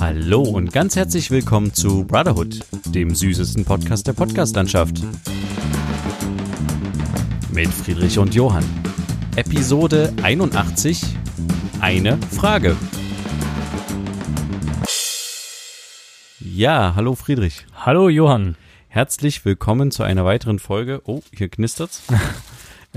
Hallo und ganz herzlich willkommen zu Brotherhood, dem süßesten Podcast der Podcastlandschaft. Mit Friedrich und Johann. Episode 81. Eine Frage. Ja, hallo Friedrich. Hallo Johann. Herzlich willkommen zu einer weiteren Folge. Oh, hier knistert's.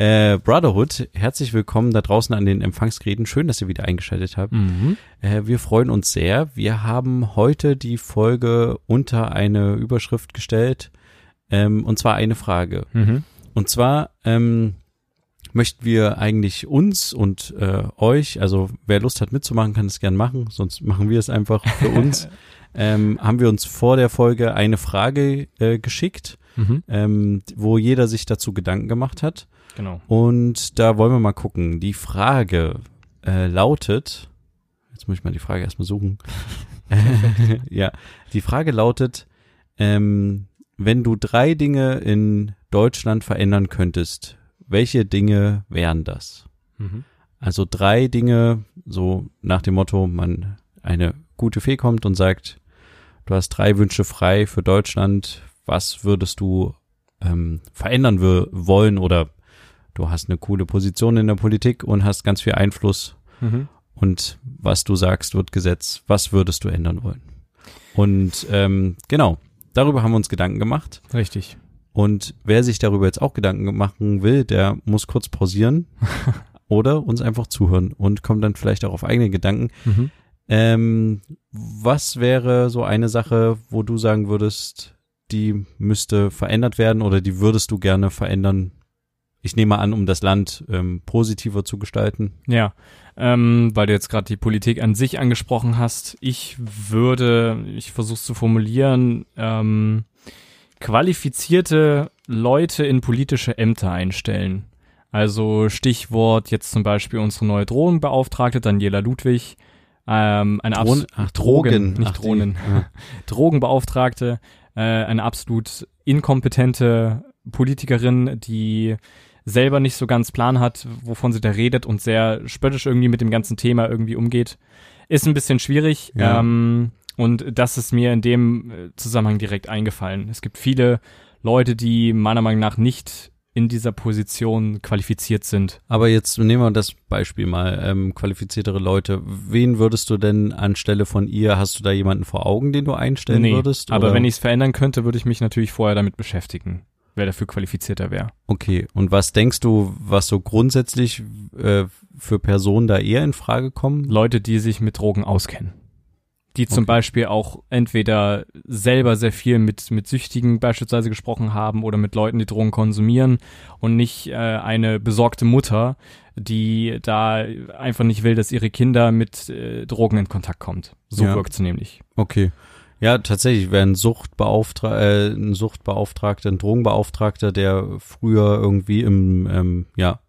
Äh, Brotherhood, herzlich willkommen da draußen an den Empfangsgeräten. Schön, dass ihr wieder eingeschaltet habt. Mhm. Äh, wir freuen uns sehr. Wir haben heute die Folge unter eine Überschrift gestellt, ähm, und zwar eine Frage. Mhm. Und zwar ähm, möchten wir eigentlich uns und äh, euch, also wer Lust hat mitzumachen, kann es gern machen, sonst machen wir es einfach für uns. ähm, haben wir uns vor der Folge eine Frage äh, geschickt, Mhm. ähm, wo jeder sich dazu Gedanken gemacht hat. Genau. Und da wollen wir mal gucken. Die Frage äh, lautet, jetzt muss ich mal die Frage erstmal suchen. ja, die Frage lautet, ähm, wenn du drei Dinge in Deutschland verändern könntest, welche Dinge wären das? Mhm. Also drei Dinge, so nach dem Motto, man eine gute Fee kommt und sagt, du hast drei Wünsche frei für Deutschland, was würdest du ähm, verändern wollen oder du hast eine coole Position in der Politik und hast ganz viel Einfluss Mhm. und was du sagst, wird Gesetz, was würdest du ändern wollen? Und ähm, genau, darüber haben wir uns Gedanken gemacht. Richtig. Und wer sich darüber jetzt auch Gedanken machen will, der muss kurz pausieren oder uns einfach zuhören und kommt dann vielleicht auch auf eigene Gedanken. Mhm. Ähm, was wäre so eine Sache, wo du sagen würdest, die müsste verändert werden oder die würdest du gerne verändern? Ich nehme an, um das Land ähm, positiver zu gestalten. Ja, ähm, weil du jetzt gerade die Politik an sich angesprochen hast. Ich würde, ich versuche zu formulieren, ähm, qualifizierte Leute in politische Ämter einstellen. Also Stichwort jetzt zum Beispiel unsere neue Drogenbeauftragte Daniela Ludwig. Ähm, eine Drohnen- abs- ach, Drogen, Drogen. nicht Ach, die- Drohnen. ja. Drogenbeauftragte, äh, eine absolut inkompetente Politikerin, die selber nicht so ganz Plan hat, wovon sie da redet und sehr spöttisch irgendwie mit dem ganzen Thema irgendwie umgeht. Ist ein bisschen schwierig. Ja. Ähm, und das ist mir in dem äh, Zusammenhang direkt eingefallen. Es gibt viele Leute, die meiner Meinung nach nicht in dieser Position qualifiziert sind. Aber jetzt nehmen wir das Beispiel mal, ähm, qualifiziertere Leute. Wen würdest du denn anstelle von ihr, hast du da jemanden vor Augen, den du einstellen würdest? aber oder? wenn ich es verändern könnte, würde ich mich natürlich vorher damit beschäftigen, wer dafür qualifizierter wäre. Okay, und was denkst du, was so grundsätzlich äh, für Personen da eher in Frage kommen? Leute, die sich mit Drogen auskennen. Die zum Okay. Beispiel auch entweder selber sehr viel mit, mit Süchtigen beispielsweise gesprochen haben oder mit Leuten, die Drogen konsumieren und nicht äh, eine besorgte Mutter, die da einfach nicht will, dass ihre Kinder mit äh, Drogen in Kontakt kommt. So Ja. wirkt's nämlich. Okay. Ja, tatsächlich wäre ein Suchtbeauftra äh, ein Suchtbeauftragter, ein Drogenbeauftragter, der früher irgendwie im, ähm, ja,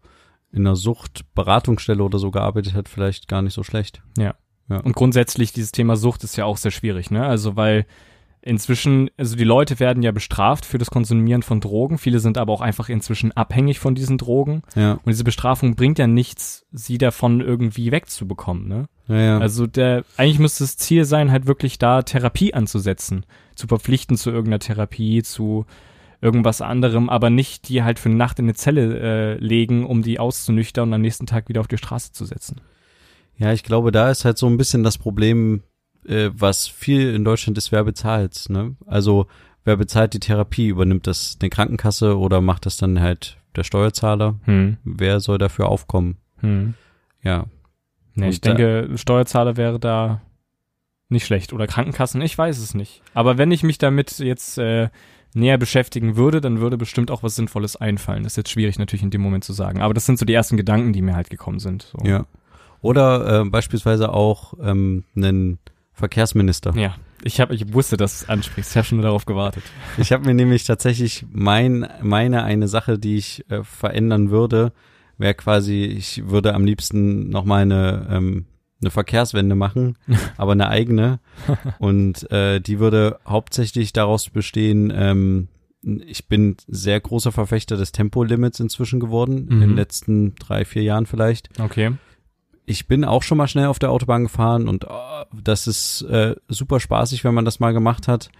in einer Suchtberatungsstelle oder so gearbeitet hat, vielleicht gar nicht so schlecht. Und grundsätzlich dieses Thema Sucht ist ja auch sehr schwierig, ne? Also weil inzwischen, also die Leute werden ja bestraft für das Konsumieren von Drogen. Viele sind aber auch einfach inzwischen abhängig von diesen Drogen. Ja, Und diese Bestrafung bringt ja nichts, sie davon irgendwie wegzubekommen, ne? ja, ja. Also der, eigentlich müsste das Ziel sein, halt wirklich da Therapie anzusetzen. Zu verpflichten zu irgendeiner Therapie, zu irgendwas anderem, aber nicht die halt für eine Nacht in eine Zelle äh, legen, um die auszunüchtern und am nächsten Tag wieder auf die Straße zu setzen. Ja, ich glaube, da ist halt so ein bisschen das Problem, äh, was viel in Deutschland ist, wer bezahlt, ne? Also, wer bezahlt die Therapie? Übernimmt das eine Krankenkasse oder macht das dann halt der Steuerzahler? Hm. Wer soll dafür aufkommen? Hm. Ja. Nee, ich denke, Steuerzahler wäre da nicht schlecht. Oder Krankenkassen, ich weiß es nicht. Aber wenn ich mich damit jetzt äh, näher beschäftigen würde, dann würde bestimmt auch was Sinnvolles einfallen. Das ist jetzt schwierig natürlich in dem Moment zu sagen. Aber das sind so die ersten Gedanken, die mir halt gekommen sind. So. Ja. Oder äh, beispielsweise auch ähm, einen Verkehrsminister. Ja, ich, hab, ich wusste, dass du es ansprichst. Ich habe schon nur darauf gewartet. Ich habe mir nämlich tatsächlich mein, meine eine Sache, die ich äh, verändern würde, wäre quasi, ich würde am liebsten nochmal eine, ähm, eine Verkehrswende machen, aber eine eigene. Und äh, die würde hauptsächlich daraus bestehen, ähm, ich bin sehr großer Verfechter des Tempolimits inzwischen geworden, in den Mhm. letzten drei, vier Jahren vielleicht. Okay. Ich bin auch schon mal schnell auf der Autobahn gefahren und oh, das ist äh, super spaßig, wenn man das mal gemacht hat.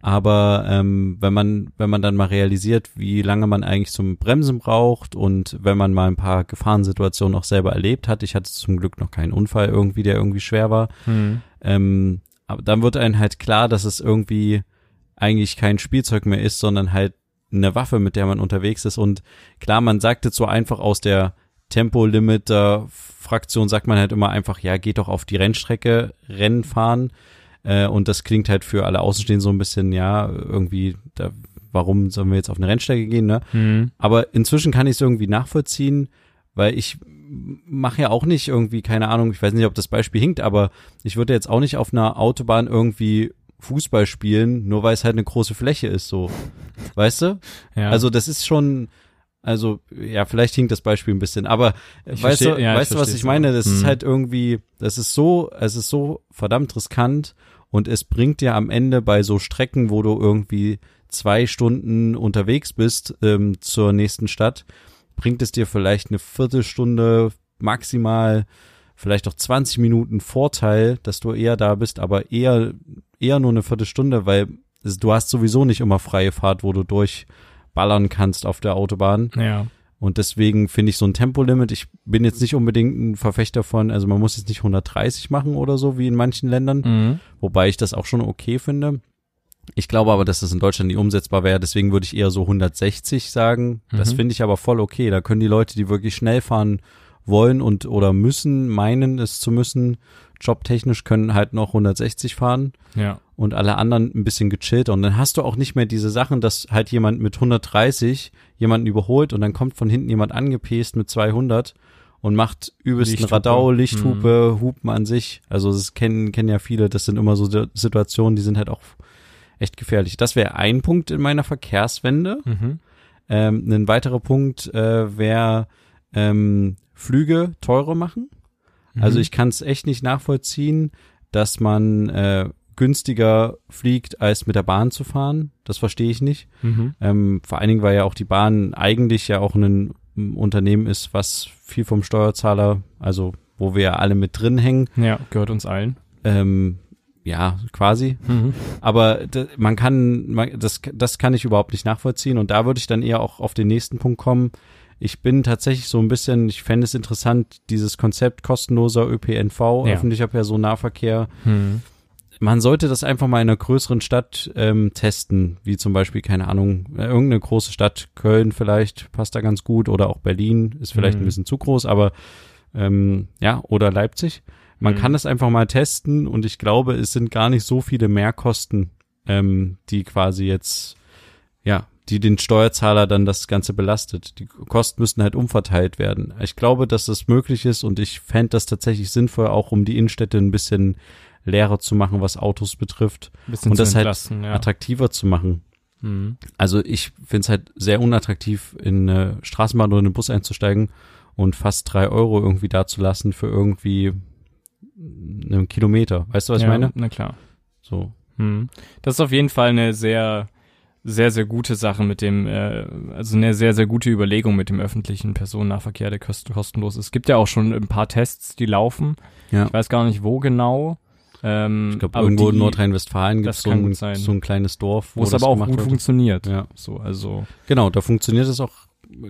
Aber ähm, wenn man wenn man dann mal realisiert, wie lange man eigentlich zum Bremsen braucht und wenn man mal ein paar Gefahrensituationen auch selber erlebt hat, ich hatte zum Glück noch keinen Unfall irgendwie, der irgendwie schwer war. Hm. Ähm, aber dann wird einem halt klar, dass es irgendwie eigentlich kein Spielzeug mehr ist, sondern halt eine Waffe, mit der man unterwegs ist. Und klar, man sagt jetzt so einfach aus der Tempolimiter-Fraktion sagt man halt immer einfach, ja, geht doch auf die Rennstrecke, Rennen fahren. Äh, und das klingt halt für alle Außenstehenden so ein bisschen, ja, irgendwie, da, warum sollen wir jetzt auf eine Rennstrecke gehen, ne? Hm. Aber inzwischen kann ich es irgendwie nachvollziehen, weil ich mache ja auch nicht irgendwie, keine Ahnung, ich weiß nicht, ob das Beispiel hinkt, aber ich würde jetzt auch nicht auf einer Autobahn irgendwie Fußball spielen, nur weil es halt eine große Fläche ist, so. Weißt du? Ja. Also das ist schon, also ja, vielleicht hinkt das Beispiel ein bisschen, aber Ich weißt versteh- du, ja, weißt du, was ich meine? Das ist Hm. halt irgendwie, das ist so, es ist so verdammt riskant und es bringt dir am Ende bei so Strecken, wo du irgendwie zwei Stunden unterwegs bist ähm, zur nächsten Stadt, bringt es dir vielleicht eine Viertelstunde maximal, vielleicht auch 20 Minuten Vorteil, dass du eher da bist, aber eher eher nur eine Viertelstunde, weil du hast sowieso nicht immer freie Fahrt, wo du durchballern kannst auf der Autobahn. ja. Und deswegen finde ich so ein Tempolimit, ich bin jetzt nicht unbedingt ein Verfechter von, also man muss jetzt nicht 130 machen oder so wie in manchen Ländern, Mhm. wobei ich das auch schon okay finde. Ich glaube aber, dass das in Deutschland nicht umsetzbar wäre, deswegen würde ich eher so 160 sagen. Das Mhm. finde ich aber voll okay. Da können die Leute, die wirklich schnell fahren wollen und oder müssen, meinen es zu müssen, jobtechnisch können halt noch 160 fahren Ja. und alle anderen ein bisschen gechillter. Und dann hast du auch nicht mehr diese Sachen, dass halt jemand mit 130 jemanden überholt und dann kommt von hinten jemand angepest mit 200 und macht übelsten Lichthupe. Radau, Lichthupe, Hupen an sich. Also das kennen, kennen ja viele. Das sind immer so Situationen, die sind halt auch echt gefährlich. Das wäre ein Punkt in meiner Verkehrswende. Mhm. Ähm, ein weiterer Punkt äh, wäre ähm, Flüge teurer machen. Also Mhm. ich kann es echt nicht nachvollziehen, dass man äh, günstiger fliegt, als mit der Bahn zu fahren. Das verstehe ich nicht. Mhm. Ähm, vor allen Dingen, weil ja auch die Bahn eigentlich ja auch ein Unternehmen ist, was viel vom Steuerzahler, also wo wir ja alle mit drin hängen, Ja, gehört uns allen. ähm, ja, quasi. Mhm. Aber man kann, man, das, das kann ich überhaupt nicht nachvollziehen. Und da würde ich dann eher auch auf den nächsten Punkt kommen. Ich bin tatsächlich so ein bisschen, ich fände es interessant, dieses Konzept kostenloser ÖPNV, Ja. öffentlicher Personennahverkehr. Mhm. Man sollte das einfach mal in einer größeren Stadt ähm, testen, wie zum Beispiel, keine Ahnung, irgendeine große Stadt, Köln vielleicht, passt da ganz gut, oder auch Berlin, ist vielleicht Mhm. ein bisschen zu groß, aber ähm, ja, oder Leipzig. Man Mhm. kann das einfach mal testen und ich glaube, es sind gar nicht so viele Mehrkosten, ähm, die quasi jetzt, ja, die den Steuerzahler dann das Ganze belastet. Die Kosten müssten halt umverteilt werden. Ich glaube, dass das möglich ist und ich fände das tatsächlich sinnvoll, auch um die Innenstädte ein bisschen leerer zu machen, was Autos betrifft, Bisschen Und das halt ja. attraktiver zu machen. Mhm. Also ich finde es halt sehr unattraktiv, in eine Straßenbahn oder in einen Bus einzusteigen und fast drei Euro irgendwie da zu lassen für irgendwie einen Kilometer. Weißt du, was ja, ich meine? Na klar. So. Mhm. Das ist auf jeden Fall eine sehr, sehr, sehr gute Sache mit dem, äh, also eine sehr, sehr gute Überlegung mit dem öffentlichen Personennahverkehr, der kost kostenlos ist. Es gibt ja auch schon ein paar Tests, die laufen. Ja. Ich weiß gar nicht, wo genau. Ähm, Ich glaube, irgendwo die, in Nordrhein-Westfalen gibt es so, so ein kleines Dorf, wo es aber auch gut wird. funktioniert. Ja. So, also. Genau, da funktioniert es auch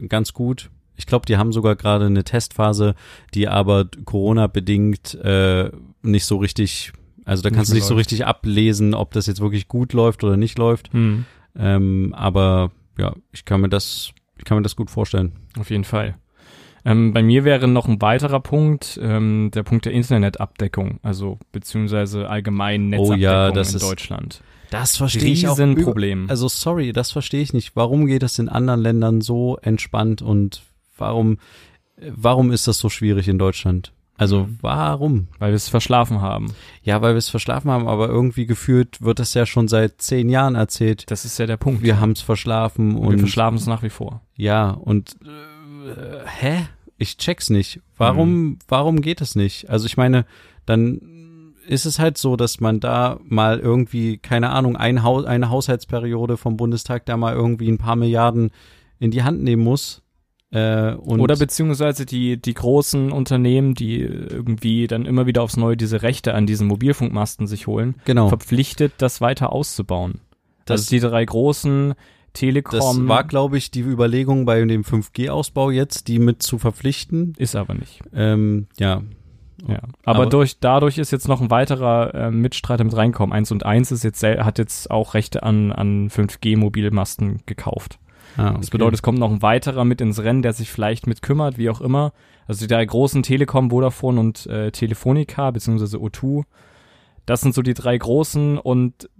ganz gut. Ich glaube, die haben sogar gerade eine Testphase, die aber Corona-bedingt äh, nicht so richtig, also da Nicht kannst du mehr nicht so läuft. richtig ablesen, ob das jetzt wirklich gut läuft oder nicht läuft. Hm, Ähm, aber ja, ich kann mir das, ich kann mir das gut vorstellen. auf jeden Fall. Ähm, bei mir wäre noch ein weiterer Punkt, ähm, der Punkt der Internetabdeckung, also beziehungsweise allgemein Oh Netzabdeckung ja, das in ist Deutschland. Das verstehe ich auch. über- Riesenproblem. Also sorry, das verstehe ich nicht. Warum geht das in anderen Ländern so entspannt und warum, warum ist das so schwierig in Deutschland? Also warum? weil wir es verschlafen haben. Ja, weil wir es verschlafen haben, aber irgendwie gefühlt wird das ja schon seit zehn Jahren erzählt. Das ist ja der Punkt. Wir haben es verschlafen und wir und verschlafen es nach wie vor. ja und äh, hä? Ich check's nicht. Warum? Mhm. Warum geht es nicht? Also ich meine, dann ist es halt so, dass man da mal irgendwie keine Ahnung ein Haus, eine Haushaltsperiode vom Bundestag da mal irgendwie ein paar Milliarden in die Hand nehmen muss Äh, Oder beziehungsweise die, die großen Unternehmen, die irgendwie dann immer wieder aufs Neue diese Rechte an diesen Mobilfunkmasten sich holen, genau. verpflichtet, das weiter auszubauen. Das- also die drei großen Telekom Das war, glaube ich, die Überlegung bei dem 5G-Ausbau jetzt, die mit zu verpflichten. ist aber nicht. Ähm, ja, Ja. Aber, Aber- durch, dadurch ist jetzt noch ein weiterer äh, Mitstreiter mit reinkommen. Eins und eins ist jetzt, hat jetzt auch Rechte an, an 5G-Mobilmasten gekauft. Ah, Das bedeutet, es kommt noch ein weiterer mit ins Rennen, der sich vielleicht mit kümmert, wie auch immer. Also die drei großen Telekom, Vodafone und äh, Telefonica, beziehungsweise O2. Das sind so die drei großen und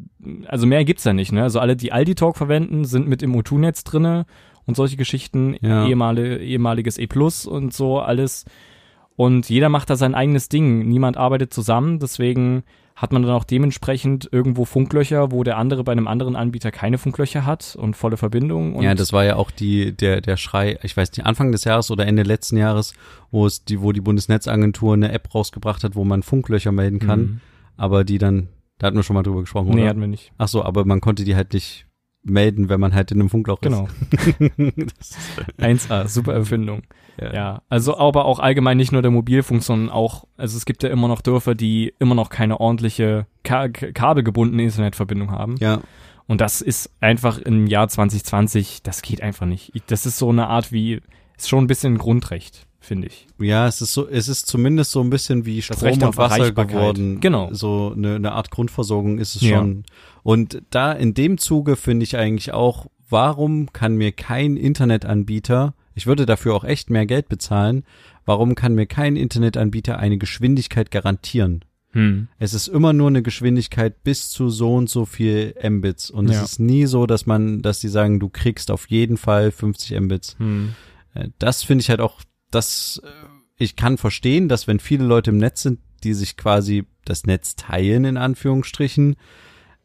also mehr gibt's da nicht, ne? Also alle, die Aldi Talk verwenden, sind mit im O2-Netz drinne und solche Geschichten, Ja. ehemalige, ehemaliges E Plus und so alles. Und jeder macht da sein eigenes Ding. Niemand arbeitet zusammen, deswegen hat man dann auch dementsprechend irgendwo Funklöcher, wo der andere bei einem anderen Anbieter keine Funklöcher hat und volle Verbindung. Und ja, das war ja auch die, der, der Schrei, ich weiß nicht, Anfang des Jahres oder Ende letzten Jahres, wo es die, wo die Bundesnetzagentur eine App rausgebracht hat, wo man Funklöcher melden kann, Mhm. aber die dann, da hatten wir schon mal drüber gesprochen, Nee, oder? hatten wir nicht. Ach so, aber man konnte die halt nicht melden, wenn man halt in einem Funkloch Genau. ist. 1A, super Erfindung. ja. Ja, also aber auch allgemein nicht nur der Mobilfunk, sondern auch, also es gibt ja immer noch Dörfer, die immer noch keine ordentliche ka kabelgebundene Internetverbindung haben. ja. Und das ist einfach im Jahr 2020, das geht einfach nicht. Ich- Das ist so eine Art wie, ist schon ein bisschen ein Grundrecht, finde ich. Ja, es ist so, es ist zumindest so ein bisschen wie Strom und Wasser geworden. Genau. So eine, eine Art Grundversorgung ist es Ja. schon. Und da in dem Zuge finde ich eigentlich auch, warum kann mir kein Internetanbieter, ich würde dafür auch echt mehr Geld bezahlen, warum kann mir kein Internetanbieter eine Geschwindigkeit garantieren? Hm. Es ist immer nur eine Geschwindigkeit bis zu so und so viel Mbits. Und Ja. es ist nie so, dass man, dass die sagen, du kriegst auf jeden Fall 50 Mbits. Hm. Äh, Das finde ich halt auch, das, äh, ich kann verstehen, dass wenn viele Leute im Netz sind, die sich quasi das Netz teilen, in Anführungsstrichen,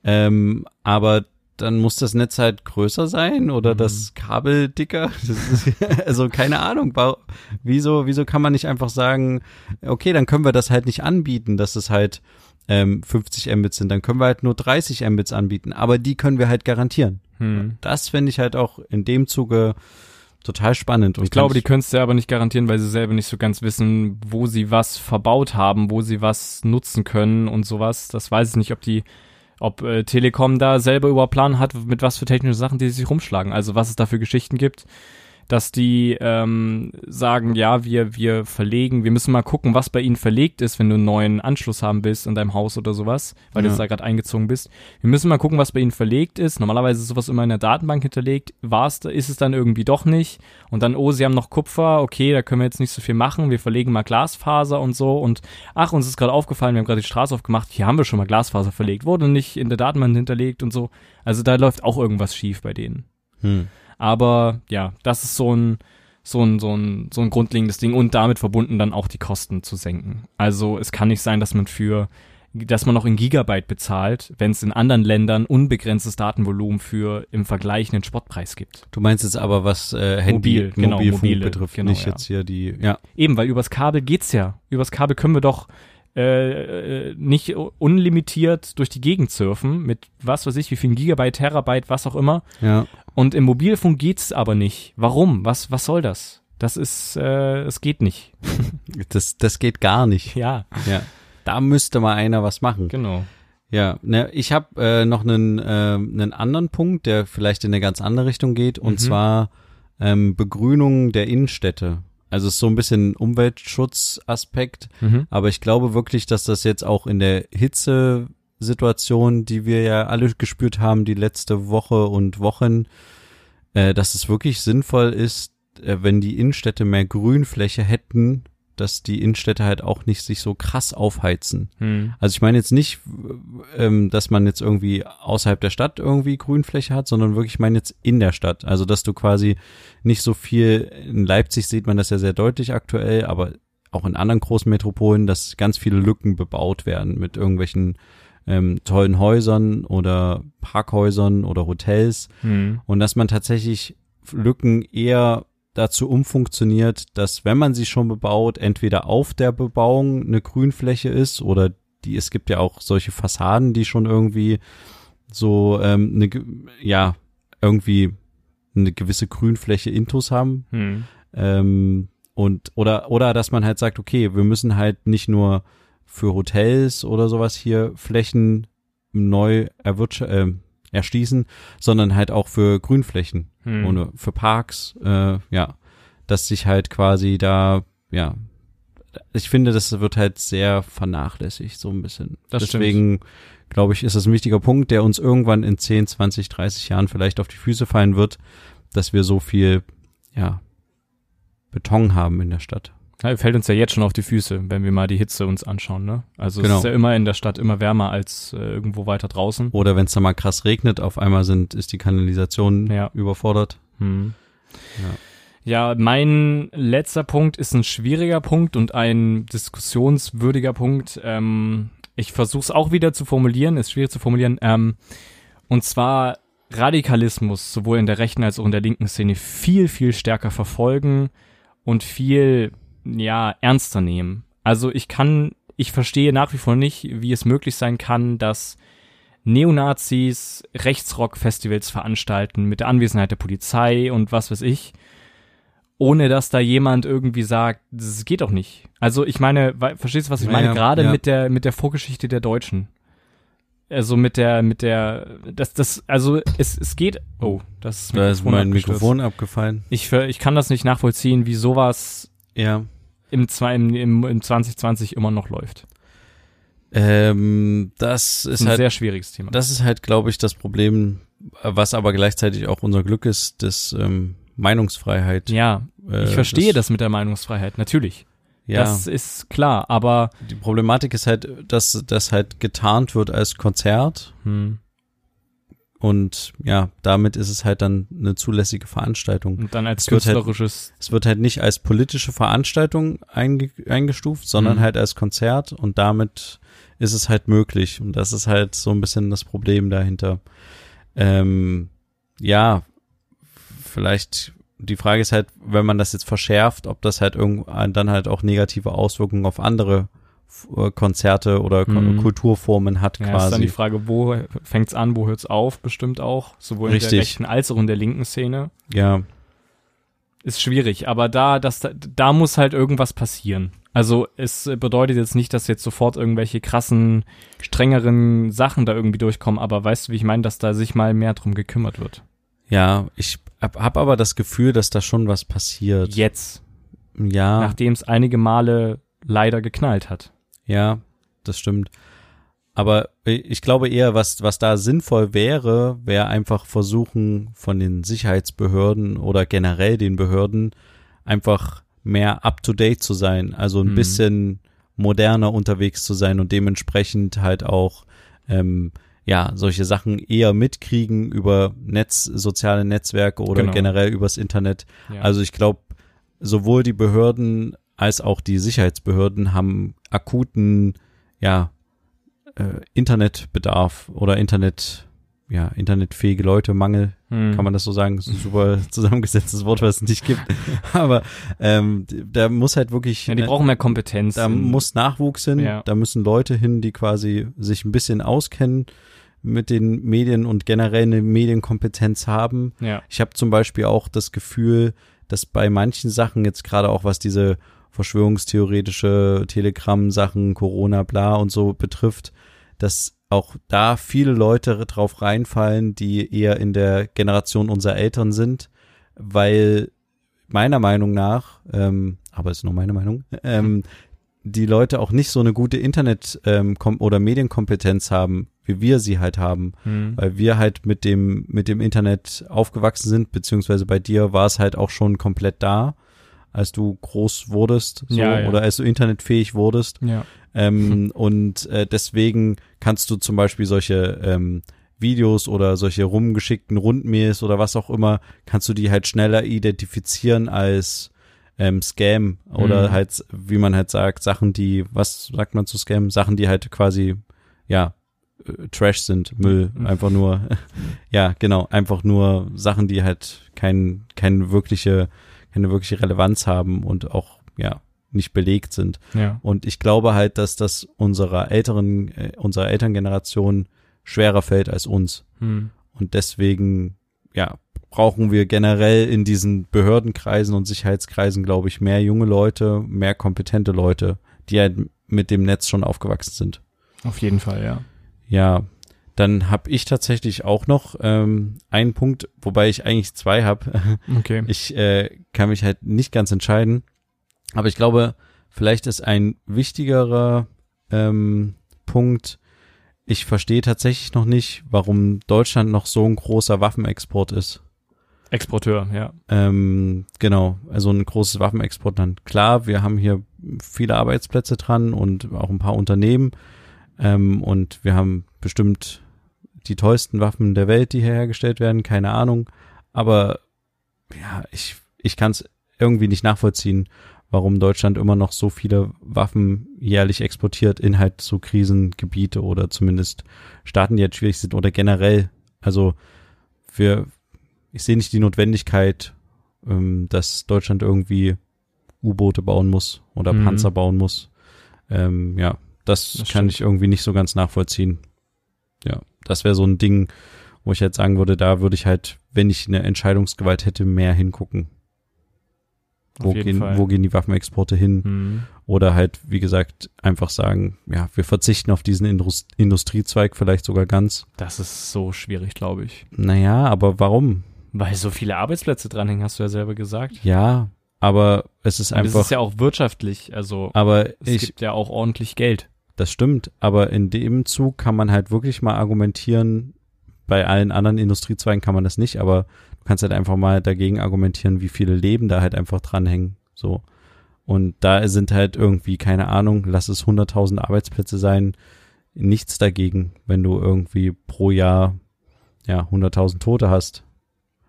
ähm, aber dann muss das Netz halt größer sein oder Mhm. das Kabel dicker. Das ist, also keine Ahnung. Wieso, wieso kann man nicht einfach sagen, okay, dann können wir das halt nicht anbieten, dass es halt ähm, 50 Mbits sind. Dann können wir halt nur 30 Mbits anbieten, aber die können wir halt garantieren. Hm. Das finde ich halt auch in dem Zuge total spannend. Und Ich glaube, die können es ja aber nicht garantieren, weil sie selber nicht so ganz wissen, wo sie was verbaut haben, wo sie was nutzen können und sowas. Das weiß ich nicht, ob die, ob äh, Telekom da selber überhaupt Plan hat, mit was für technische Sachen die sich rumschlagen. Also was es da für Geschichten gibt, dass die ähm, sagen, ja, wir, wir verlegen, wir müssen mal gucken, was bei ihnen verlegt ist, wenn du einen neuen Anschluss haben willst in deinem Haus oder sowas, weil du Ja. jetzt da gerade eingezogen bist. Wir müssen mal gucken, was bei ihnen verlegt ist. Normalerweise ist sowas immer in der Datenbank hinterlegt. War es, ist es dann irgendwie doch nicht. Und dann, oh, sie haben noch Kupfer, okay, da können wir jetzt nicht so viel machen. Wir verlegen mal Glasfaser und so. Und ach, uns ist gerade aufgefallen, wir haben gerade die Straße aufgemacht, hier haben wir schon mal Glasfaser verlegt, wurde nicht in der Datenbank hinterlegt und so. Also da läuft auch irgendwas schief bei denen. Hm. Aber ja, das ist so ein, so ein, so ein, so ein grundlegendes Ding und damit verbunden dann auch die Kosten zu senken. Also es kann nicht sein, dass man für, dass man noch in Gigabyte bezahlt, wenn es in anderen Ländern unbegrenztes Datenvolumen für im Vergleich einen Spottpreis gibt. Du meinst jetzt aber, was äh, Handy, Mobil, genau, Mobilfunk mobile, betrifft, genau, nicht ja. jetzt hier die, ja. Eben, weil übers Kabel geht's ja. Übers Kabel können wir doch äh, äh, nicht unlimitiert durch die Gegend surfen mit was weiß ich, wie viel Gigabyte, Terabyte, was auch immer. Ja, Und im Mobilfunk geht's aber nicht. Warum? Was, was soll das? Das ist, äh, es geht nicht. das, das geht gar nicht. Ja, Ja, da müsste mal einer was machen. genau. Ja, ne, ich habe äh, noch einen, äh, einen anderen Punkt, der vielleicht in eine ganz andere Richtung geht, und Mhm. zwar zwar ähm, Begrünung der Innenstädte. Also es ist so ein bisschen Umweltschutzaspekt, Mhm. aber ich glaube wirklich, dass das jetzt auch in der Hitzesituation, die wir ja alle gespürt haben, die letzte Woche und Wochen, äh, dass es wirklich sinnvoll ist, äh, wenn die Innenstädte mehr Grünfläche hätten, dass die Innenstädte halt auch nicht sich so krass aufheizen. Hm. Also ich meine jetzt nicht, ähm, dass man jetzt irgendwie außerhalb der Stadt irgendwie Grünfläche hat, sondern wirklich, ich meine jetzt in der Stadt. Also dass du quasi nicht so viel, in Leipzig sieht man das ja sehr deutlich aktuell, aber auch in anderen großen Metropolen, dass ganz viele Lücken bebaut werden mit irgendwelchen ähm, tollen Häusern oder Parkhäusern oder Hotels Hm. und dass man tatsächlich Lücken eher dazu umfunktioniert, dass wenn man sie schon bebaut, entweder auf der Bebauung eine Grünfläche ist oder die, es gibt ja auch solche Fassaden, die schon irgendwie so ähm, eine, ja, irgendwie eine gewisse Grünfläche intus haben, Hm. Ähm, und oder oder dass man halt sagt, okay, wir müssen halt nicht nur für Hotels oder sowas hier Flächen neu erwirtsch äh, erschließen, sondern halt auch für Grünflächen Hm. und für Parks, äh, ja, dass sich halt quasi da, ja, ich finde, das wird halt sehr vernachlässigt, so ein bisschen. Das. Deswegen, glaube ich, ist das ein wichtiger Punkt, der uns irgendwann in 10, 20, 30 Jahren vielleicht auf die Füße fallen wird, dass wir so viel, ja, Beton haben in der Stadt. Ja, fällt uns ja jetzt schon auf die Füße, wenn wir mal die Hitze uns anschauen, ne? Also Genau. es ist ja immer in der Stadt immer wärmer als äh, irgendwo weiter draußen. Oder wenn es da mal krass regnet, auf einmal sind, ist die Kanalisation Ja. überfordert. Hm. Ja. Ja, mein letzter Punkt ist ein schwieriger Punkt und ein diskussionswürdiger Punkt. Ähm, ich versuche es auch wieder zu formulieren, ist schwierig zu formulieren. Ähm, und zwar Radikalismus sowohl in der rechten als auch in der linken Szene viel, viel stärker verfolgen und viel, ja, ernster nehmen. Also ich kann, ich verstehe nach wie vor nicht, wie es möglich sein kann, dass Neonazis Rechtsrock-Festivals veranstalten mit der Anwesenheit der Polizei und was weiß ich, ohne dass da jemand irgendwie sagt, das geht doch nicht. Also ich meine, verstehst du, was ich Ja, meine? ja, Gerade ja. mit der mit der Vorgeschichte der Deutschen. Also mit der mit der das das also es es geht. Oh, das Da ist mein. Mikrofon abgefallen. Ich ich kann das nicht nachvollziehen, wie sowas Ja. Im, im, im, im 2020 immer noch läuft. Ähm, das Das ist ist ein halt sehr schwieriges Thema. Das ist halt, glaube ich, das Problem, was aber gleichzeitig auch unser Glück ist, das ähm, Meinungsfreiheit. ja, Äh, ich verstehe das, mit der Meinungsfreiheit, natürlich. Ja, Das ist klar, aber die Problematik ist halt, dass das halt getarnt wird als Konzert hm, und ja, damit ist es halt dann eine zulässige Veranstaltung. und dann als Es wird halt- künstlerisches, Es wird halt nicht als politische Veranstaltung einge eingestuft, sondern Mhm. halt als Konzert und damit ist es halt möglich und das ist halt so ein bisschen das Problem dahinter. Ähm, ja, vielleicht die Frage ist halt, wenn man das jetzt verschärft, ob das halt irgendwann dann halt auch negative Auswirkungen auf andere Konzerte oder Mhm. Kulturformen hat ja, ist dann quasi. die Frage, wo fängt's an, wo hört's auf, bestimmt auch, sowohl in Richtig. der rechten als auch in der linken Szene. ja, Ist schwierig, aber da, das, da, muss halt irgendwas passieren. Also es bedeutet jetzt nicht, dass jetzt sofort irgendwelche krassen, strengeren Sachen da irgendwie durchkommen, aber weißt du, wie ich meine, dass da sich mal mehr drum gekümmert wird. ja, ich hab, hab aber das Gefühl, dass da schon was passiert. Jetzt, Ja. nachdem es einige Male leider geknallt hat. Ja, das stimmt. Aber ich glaube eher, was, was da sinnvoll wäre, wäre einfach versuchen von den Sicherheitsbehörden oder generell den Behörden einfach mehr up to date zu sein. Also ein Mhm. bisschen moderner unterwegs zu sein und dementsprechend halt auch, ähm, ja, solche Sachen eher mitkriegen über Netz, soziale Netzwerke oder Genau. generell übers Internet. Ja. Also ich glaube, sowohl die Behörden als auch die Sicherheitsbehörden haben akuten, ja, äh, Internetbedarf oder Internet, ja, internetfähige Leute, Mangel, Hm. kann man das so sagen? Das ist ein super zusammengesetztes Wort, was es nicht gibt. Aber ähm, da muss halt wirklich, ja, die ne, brauchen mehr Kompetenz. da muss Nachwuchs hin, Ja. da müssen Leute hin, die quasi sich ein bisschen auskennen mit den Medien und generell eine Medienkompetenz haben. ja. Ich habe zum Beispiel auch das Gefühl, dass bei manchen Sachen jetzt gerade auch was diese verschwörungstheoretische Telegram-Sachen, Corona, bla und so betrifft, dass auch da viele Leute drauf reinfallen, die eher in der Generation unserer Eltern sind, weil meiner Meinung nach, ähm, aber ist nur meine Meinung, ähm, die Leute auch nicht so eine gute Internet- ähm, oder Medienkompetenz haben, wie wir sie halt haben Hm. weil wir halt mit dem mit dem Internet aufgewachsen sind, beziehungsweise bei dir war es halt auch schon komplett da, als du groß wurdest, so, Ja, ja. oder als du internetfähig wurdest. Ja. Ähm, und äh, deswegen kannst du zum Beispiel solche ähm, Videos oder solche rumgeschickten Rundmails oder was auch immer, kannst du die halt schneller identifizieren als ähm, Scam oder Mhm. halt, wie man halt sagt, Sachen, die, was sagt man zu Scam? Sachen, die halt quasi, ja, äh, Trash sind, Müll, Mhm. einfach nur, ja, genau, einfach nur Sachen, die halt kein, keine wirkliche, keine wirkliche Relevanz haben und auch, ja, nicht belegt sind. Ja. Und ich glaube halt, dass das unserer älteren, äh, unserer Elterngeneration schwerer fällt als uns. Hm. Und deswegen, ja, brauchen wir generell in diesen Behördenkreisen und Sicherheitskreisen, glaube ich, mehr junge Leute, mehr kompetente Leute, die halt mit dem Netz schon aufgewachsen sind. Auf jeden Fall, ja. Ja, dann habe ich tatsächlich auch noch ähm, einen Punkt, wobei ich eigentlich zwei habe. Okay. Ich äh, kann mich halt nicht ganz entscheiden, aber ich glaube, vielleicht ist ein wichtigerer ähm, Punkt, ich verstehe tatsächlich noch nicht, warum Deutschland noch so ein großer Waffenexport ist. Exporteur, ja. Ähm, genau, also ein großes Waffenexportland. Klar, wir haben hier viele Arbeitsplätze dran und auch ein paar Unternehmen. Ähm, und wir haben bestimmt die tollsten Waffen der Welt, die hier hergestellt werden, keine Ahnung. Aber ja, ich, ich kann es irgendwie nicht nachvollziehen, warum Deutschland immer noch so viele Waffen jährlich exportiert in halt so Krisengebiete oder zumindest Staaten, die jetzt schwierig sind oder generell. Also wir, ich sehe nicht die Notwendigkeit, ähm, dass Deutschland irgendwie U-Boote bauen muss oder Mhm. Panzer bauen muss. Ähm, ja, das, Das kann stimmt. ich irgendwie nicht so ganz nachvollziehen. Ja, das wäre so ein Ding, wo ich jetzt sagen würde, da würde ich halt, wenn ich eine Entscheidungsgewalt hätte, mehr hingucken. Auf Wo gehen, Fall. wo gehen die Waffenexporte hin? Hm. Oder halt, wie gesagt, einfach sagen, ja, wir verzichten auf diesen Indus Industriezweig vielleicht sogar ganz. Das ist so schwierig, glaube ich. Naja, aber warum? Weil so viele Arbeitsplätze dranhängen, hast du ja selber gesagt. Ja, aber es ist Und es einfach, ist ja auch wirtschaftlich, also aber es ich, gibt ja auch ordentlich Geld. Das stimmt, aber in dem Zug kann man halt wirklich mal argumentieren, bei allen anderen Industriezweigen kann man das nicht, aber du kannst halt einfach mal dagegen argumentieren, wie viele Leben da halt einfach dranhängen, so. Und da sind halt irgendwie, keine Ahnung, lass es 100.000 Arbeitsplätze sein, nichts dagegen, wenn du irgendwie pro Jahr, ja, 100.000 Tote hast.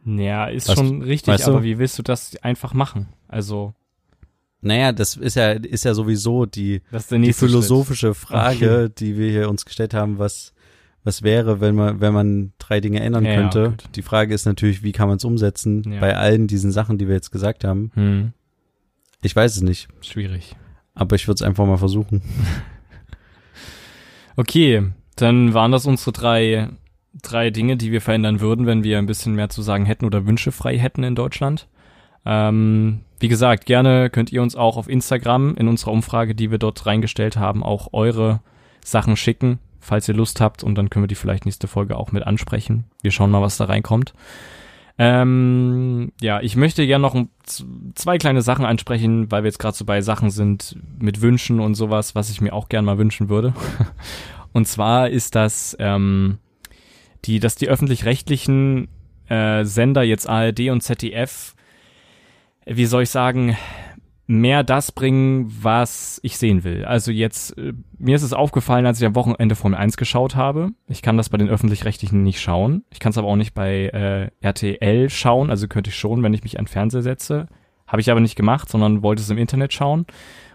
Ja, ist Was- schon richtig, weißt du? aber wie willst du das einfach machen? Also, Naja, das ist ja, ist ja sowieso die, die philosophische Frage, die wir hier uns gestellt haben, was, was wäre, wenn man, wenn man drei Dinge ändern Ja, ja, könnte. gut. Die Frage ist natürlich, wie kann man es umsetzen Ja. bei allen diesen Sachen, die wir jetzt gesagt haben. Schritt. Hm, Ich weiß es nicht, schwierig. aber ich würde es einfach mal versuchen. Okay, dann waren das unsere drei, drei Dinge, die wir verändern würden, wenn wir ein bisschen mehr zu sagen hätten oder Wünsche frei hätten in Deutschland. Ähm, wie gesagt, gerne könnt ihr uns auch auf Instagram in unserer Umfrage, die wir dort reingestellt haben, auch eure Sachen schicken, falls ihr Lust habt und dann können wir die vielleicht nächste Folge auch mit ansprechen. Wir schauen mal, was da reinkommt. Ähm, ja, ich möchte gerne noch zwei kleine Sachen ansprechen, weil wir jetzt gerade so bei Sachen sind mit Wünschen und sowas, was ich mir auch gern mal wünschen würde. Und zwar ist das, ähm, die, dass die öffentlich-rechtlichen äh, Sender jetzt ARD und ZDF, wie soll ich sagen, mehr das bringen, was ich sehen will. Also jetzt, äh, mir ist es aufgefallen, als ich am Wochenende Formel 1 geschaut habe. Ich kann das bei den öffentlich-rechtlichen nicht schauen. Ich kann es aber auch nicht bei äh, RTL schauen. Also könnte ich schon, wenn ich mich an Fernseher setze. Habe ich aber nicht gemacht, sondern wollte es im Internet schauen.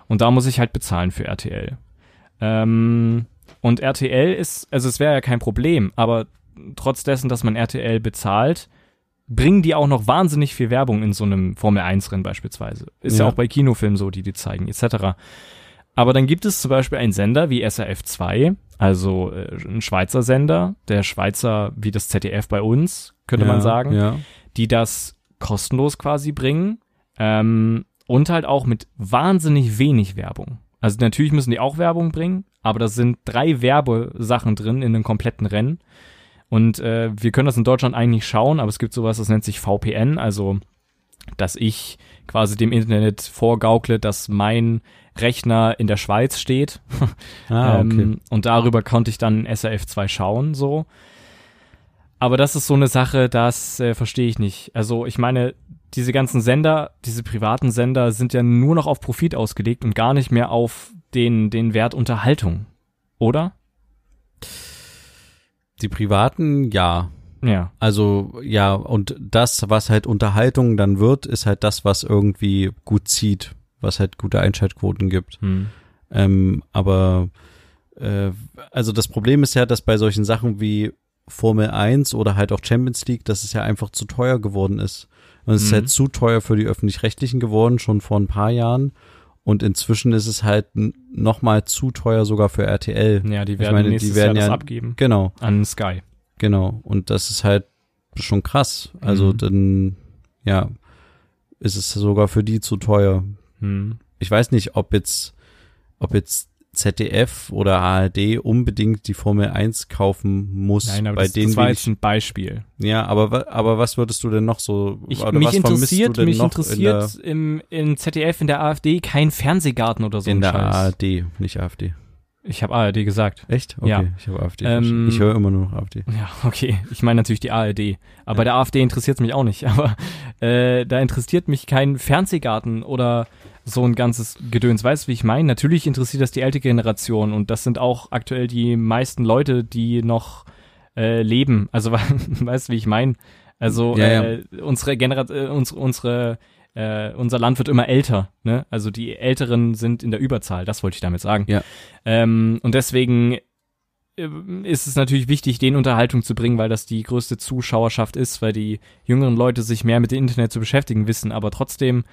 Und da muss ich halt bezahlen für RTL. Ähm, und RTL ist, also es wäre ja kein Problem, aber trotz dessen, dass man RTL bezahlt, bringen die auch noch wahnsinnig viel Werbung in so einem Formel 1 Rennen beispielsweise. Ist ja. Ja. auch bei Kinofilmen so, die die zeigen, etc. Aber dann gibt es zum Beispiel einen Sender wie SRF 2, also äh, ein Schweizer Sender, der Schweizer wie das ZDF bei uns, könnte ja, man sagen Ja. die das kostenlos quasi bringen ähm, und halt auch mit wahnsinnig wenig Werbung. Also natürlich müssen die auch Werbung bringen, aber da sind drei Werbesachen drin in einem kompletten Rennen. Und äh, wir können das in Deutschland eigentlich schauen, aber es gibt sowas, das nennt sich VPN, also dass ich quasi dem Internet vorgaukle, dass mein Rechner in der Schweiz steht Ah, okay. ähm, und darüber konnte ich dann SRF 2 schauen, so. Aber das ist so eine Sache, das äh, verstehe ich nicht. Also ich meine, diese ganzen Sender, diese privaten Sender sind ja nur noch auf Profit ausgelegt und gar nicht mehr auf den, den Wert Unterhaltung. Oder? Die privaten, ja. Ja. Also ja, und das, was halt Unterhaltung dann wird, ist halt das, was irgendwie gut zieht, was halt gute Einschaltquoten gibt. Hm. Ähm, aber äh, also das Problem ist ja, dass bei solchen Sachen wie Formel 1 oder halt auch Champions League, dass es ja einfach zu teuer geworden ist. Und es ist Mhm. halt zu teuer für die öffentlich-rechtlichen geworden, schon vor ein paar Jahren. Und inzwischen ist es halt noch mal zu teuer sogar für RTL. Ja, die Ich werden meine, die werden Jahr das ja- abgeben. Genau, An Sky. genau. Und das ist halt schon krass. Also Mhm. dann, ja, ist es sogar für die zu teuer. Hm. Ich weiß nicht, ob jetzt, ob jetzt ZDF oder ARD unbedingt die Formel 1 kaufen muss. Nein, aber bei das, denen das war jetzt ein Beispiel. ja, aber, aber was würdest du denn noch so, Ich, mich interessiert, mich interessiert im, in ZDF, in der AfD kein Fernsehgarten oder so in der, in der Scheiß. ARD, nicht AfD. Ich habe ARD gesagt. Echt? Okay, Ja. ich habe AfD. Ähm, ich höre immer nur noch AfD. Ja, okay. Ich meine natürlich die ARD. Aber Ja. der AfD interessiert es mich auch nicht. Aber äh, da interessiert mich kein Fernsehgarten oder so ein ganzes Gedöns. Weißt du, wie ich meine? Natürlich interessiert das die ältere Generation und das sind auch aktuell die meisten Leute, die noch äh, leben. Also weißt du, wie ich meine? Also Ja, ja. äh, unsere Generation, äh, unsere, unsere äh, unser Land wird immer älter, ne? Also die Älteren sind in der Überzahl, das wollte ich damit sagen. Ja. Ähm, und deswegen äh, ist es natürlich wichtig, den Unterhaltung zu bringen, weil das die größte Zuschauerschaft ist, weil die jüngeren Leute sich mehr mit dem Internet zu beschäftigen wissen. Aber trotzdem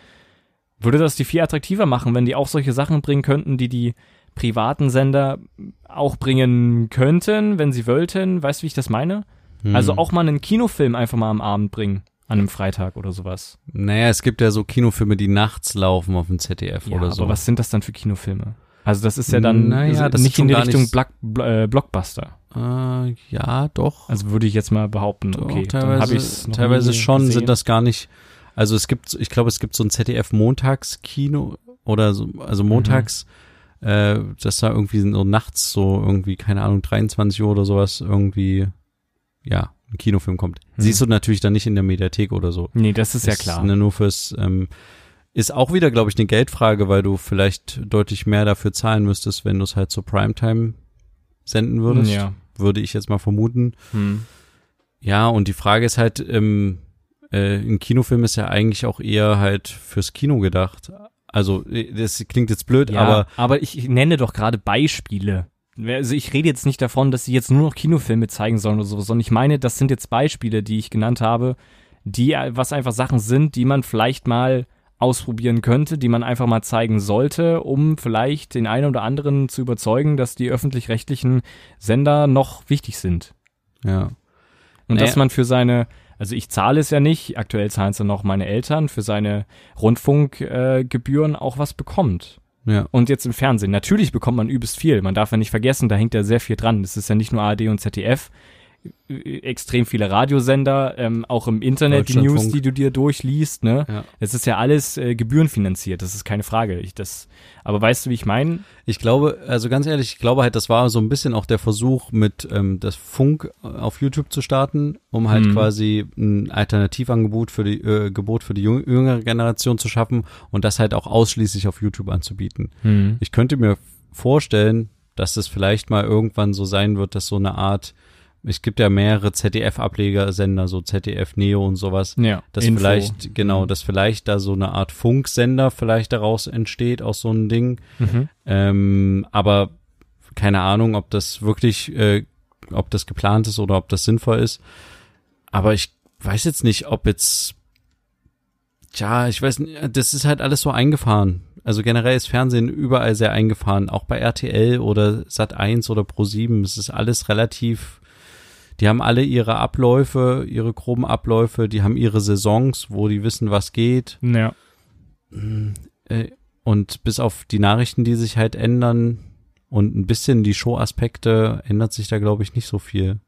würde das die viel attraktiver machen, wenn die auch solche Sachen bringen könnten, die die privaten Sender auch bringen könnten, wenn sie wollten. Weißt du, wie ich das meine? Hm. Also auch mal einen Kinofilm einfach mal am Abend bringen. An einem Freitag oder sowas. Naja, es gibt ja so Kinofilme, die nachts laufen auf dem ZDF Ja, oder aber so. was sind das dann für Kinofilme? Also das ist ja dann Naja, das nicht in die Richtung nicht- Block, Bl- äh, Blockbuster. Äh, ja, doch. Also würde ich jetzt mal behaupten, Doch, okay, teilweise, teilweise schon gesehen. sind das gar nicht. Also es gibt, ich glaube, es gibt so ein ZDF Montagskino oder so, also Mhm. montags, äh, dass da irgendwie so nachts so irgendwie keine Ahnung 23 Uhr oder sowas irgendwie, ja, ein Kinofilm kommt. Mhm. Siehst du natürlich dann nicht in der Mediathek oder so. Nee, das ist ja Ist, klar. Ne, nur fürs ähm, ist auch wieder, glaube ich, eine Geldfrage, weil du vielleicht deutlich mehr dafür zahlen müsstest, wenn du es halt zur Primetime senden würdest. Ja. Würde ich jetzt mal vermuten. Hm. Ja, und die Frage ist halt, ähm, äh, ein Kinofilm ist ja eigentlich auch eher halt fürs Kino gedacht. Also, äh, das klingt jetzt blöd, Ja, aber aber ich nenne doch gerade Beispiele. Also ich rede jetzt nicht davon, dass sie jetzt nur noch Kinofilme zeigen sollen oder so, sondern ich meine, das sind jetzt Beispiele, die ich genannt habe, die was einfach Sachen sind, die man vielleicht mal ausprobieren könnte, die man einfach mal zeigen sollte, um vielleicht den einen oder anderen zu überzeugen, dass die öffentlich-rechtlichen Sender noch wichtig sind. ja. Und Naja. dass man für seine, also ich zahle es ja nicht, aktuell zahlen es ja noch meine Eltern, für seine Rundfunkgebühren äh, auch was bekommt. Ja. Und jetzt im Fernsehen, natürlich bekommt man übelst viel. Man darf ja nicht vergessen, da hängt ja sehr viel dran. Das ist ja nicht nur ARD und ZDF, extrem viele Radiosender, ähm, auch im Internet die News, die du dir durchliest, ne? Ja. Es ist ja alles äh, gebührenfinanziert, das ist keine Frage. Ich, das, aber weißt du, wie ich meine? Ich glaube, also ganz ehrlich, ich glaube halt, das war so ein bisschen auch der Versuch, mit ähm, das Funk auf YouTube zu starten, um halt Mhm. quasi ein Alternativangebot für die äh, Gebot für die jüng- jüngere Generation zu schaffen und das halt auch ausschließlich auf YouTube anzubieten. Ich könnte mir vorstellen, dass das vielleicht mal irgendwann so sein wird, dass so eine Art, es gibt ja mehrere ZDF-Ablegersender, so ZDF Neo und sowas, Ja, dass Info. vielleicht, genau, dass vielleicht da so eine Art Funksender vielleicht daraus entsteht, aus so einem Ding. Mhm. Ähm, aber keine Ahnung, ob das wirklich, äh, ob das geplant ist oder ob das sinnvoll ist. Aber ich weiß jetzt nicht, ob jetzt, tja, ich weiß nicht, das ist halt alles so eingefahren. Also generell ist Fernsehen überall sehr eingefahren, auch bei RTL oder Sat1 oder Pro7. Es ist alles relativ, die haben alle ihre Abläufe, ihre groben Abläufe, die haben ihre Saisons, wo die wissen, was geht. Ja. Äh, und bis auf die Nachrichten, die sich halt ändern und ein bisschen die Show-Aspekte, ändert sich da, glaube ich, nicht so viel.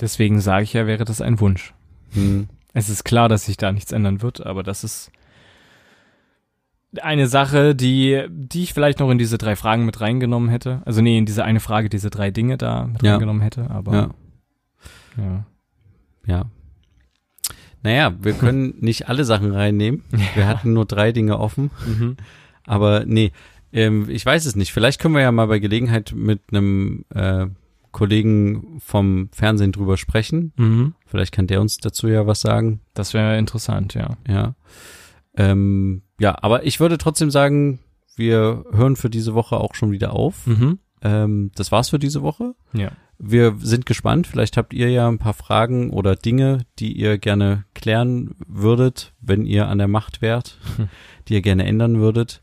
Deswegen sage ich ja, wäre das ein Wunsch. Hm. Es ist klar, dass sich da nichts ändern wird, aber das ist eine Sache, die, die ich vielleicht noch in diese drei Fragen mit reingenommen hätte. Also nee, in diese eine Frage, diese drei Dinge da mit Ja. reingenommen hätte, aber Ja, ja. ja. Naja, wir können nicht alle Sachen reinnehmen. Wir hatten nur drei Dinge offen. Mhm. Aber nee, ähm, ich weiß es nicht. Vielleicht können wir ja mal bei Gelegenheit mit einem äh, Kollegen vom Fernsehen drüber sprechen. Mhm. Vielleicht kann der uns dazu ja was sagen. Das wäre interessant, ja. Ja. Ähm, ja, aber ich würde trotzdem sagen, wir hören für diese Woche auch schon wieder auf. Mhm. Ähm, das war's für diese Woche. Ja. Wir sind gespannt. Vielleicht habt ihr ja ein paar Fragen oder Dinge, die ihr gerne klären würdet, wenn ihr an der Macht wärt, Hm. die ihr gerne ändern würdet.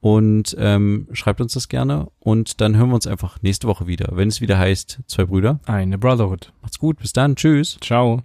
Und ähm, schreibt uns das gerne. Und dann hören wir uns einfach nächste Woche wieder, wenn es wieder heißt, zwei Brüder. Eine Brotherhood. Macht's gut, bis dann, tschüss. Ciao.